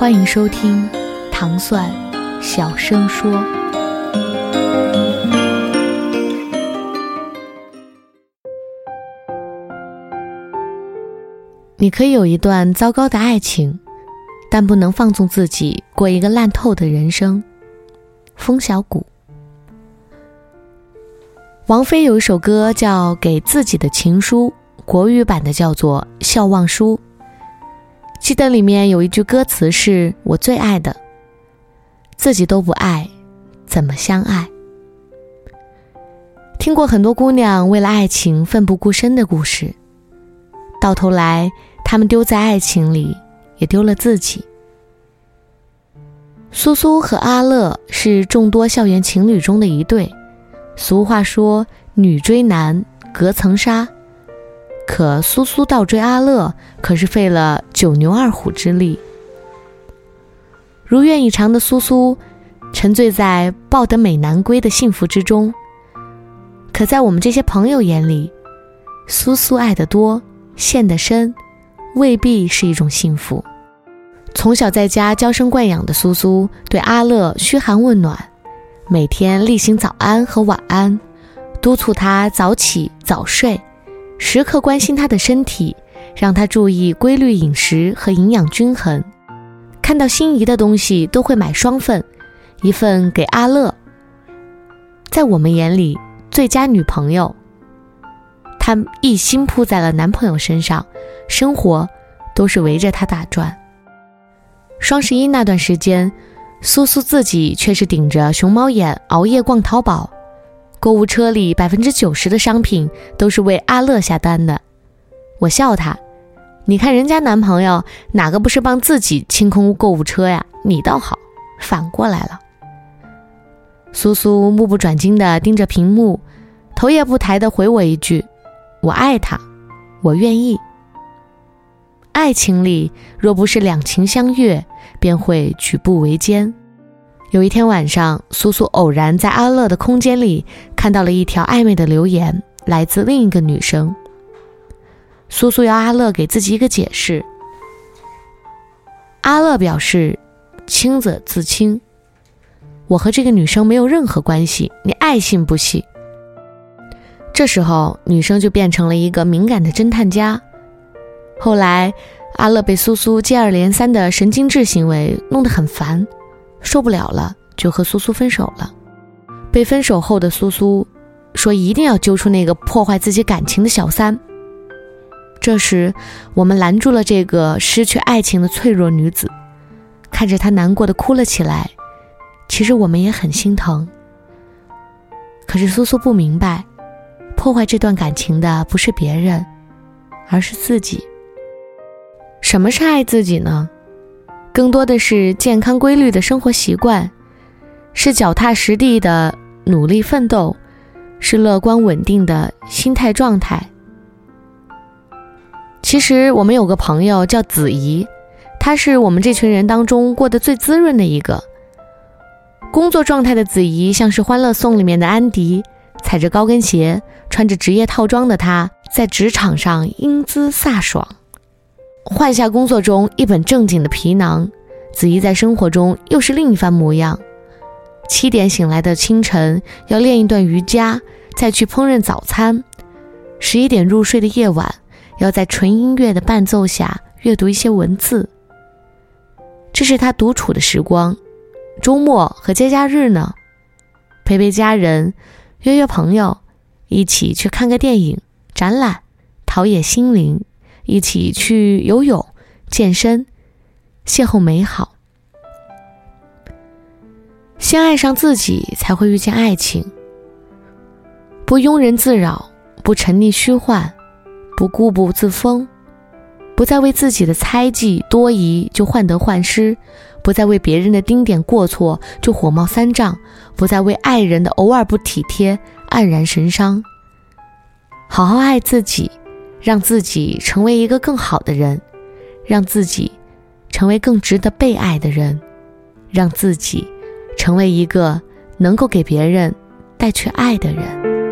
欢迎收听糖蒜小声说。你可以有一段糟糕的爱情，但不能放纵自己过一个烂透的人生。风小谷，王菲有一首歌叫《给自己的情书》，国语版的叫做《笑忘书》。记得里面有一句歌词是我最爱的：“自己都不爱，怎么相爱？”听过很多姑娘为了爱情奋不顾身的故事，到头来她们丢在爱情里，也丢了自己。苏苏和阿乐是众多校园情侣中的一对，俗话说“女追男隔层纱”。可苏苏倒追阿乐，可是费了九牛二虎之力。如愿以偿的苏苏，沉醉在抱得美男归的幸福之中。可在我们这些朋友眼里，苏苏爱得多，陷得深，未必是一种幸福。从小在家娇生惯养的苏苏，对阿乐嘘寒问暖，每天例行早安和晚安，督促他早起早睡。时刻关心他的身体，让他注意规律饮食和营养均衡。看到心仪的东西都会买双份，一份给阿乐。在我们眼里，最佳女朋友。她一心扑在了男朋友身上，生活都是围着他打转。双十一那段时间，苏苏自己却是顶着熊猫眼熬夜逛淘宝。购物车里百分之九十的商品都是为阿乐下单的，我笑他：“你看人家男朋友哪个不是帮自己清空购物车呀？你倒好，反过来了。”苏苏目不转睛地盯着屏幕，头也不抬地回我一句：“我爱他，我愿意。”爱情里若不是两情相悦，便会举步维艰。有一天晚上，苏苏偶然在阿乐的空间里看到了一条暧昧的留言，来自另一个女生。苏苏要阿乐给自己一个解释。阿乐表示：“清则自清，我和这个女生没有任何关系，你爱信不信。”这时候，女生就变成了一个敏感的侦探家。后来，阿乐被苏苏接二连三的神经质行为弄得很烦。受不了了，就和苏苏分手了。被分手后的苏苏说：“一定要揪出那个破坏自己感情的小三。”这时，我们拦住了这个失去爱情的脆弱女子，看着她难过的哭了起来。其实我们也很心疼。可是苏苏不明白，破坏这段感情的不是别人，而是自己。什么是爱自己呢？更多的是健康规律的生活习惯，是脚踏实地的努力奋斗，是乐观稳定的心态状态。其实我们有个朋友叫子怡，她是我们这群人当中过得最滋润的一个。工作状态的子怡像是《欢乐颂》里面的安迪，踩着高跟鞋，穿着职业套装的她，在职场上英姿飒爽。换下工作中一本正经的皮囊，子怡在生活中又是另一番模样。七点醒来的清晨，要练一段瑜伽，再去烹饪早餐；十一点入睡的夜晚，要在纯音乐的伴奏下阅读一些文字。这是他独处的时光。周末和节假日呢，陪陪家人，约约朋友，一起去看个电影、展览，陶冶心灵。一起去游泳、健身，邂逅美好。先爱上自己，才会遇见爱情。不庸人自扰，不沉溺虚幻，不固步自封，不再为自己的猜忌多疑就患得患失，不再为别人的丁点过错就火冒三丈，不再为爱人的偶尔不体贴黯然神伤。好好爱自己，让自己成为一个更好的人，让自己成为更值得被爱的人，让自己成为一个能够给别人带去爱的人。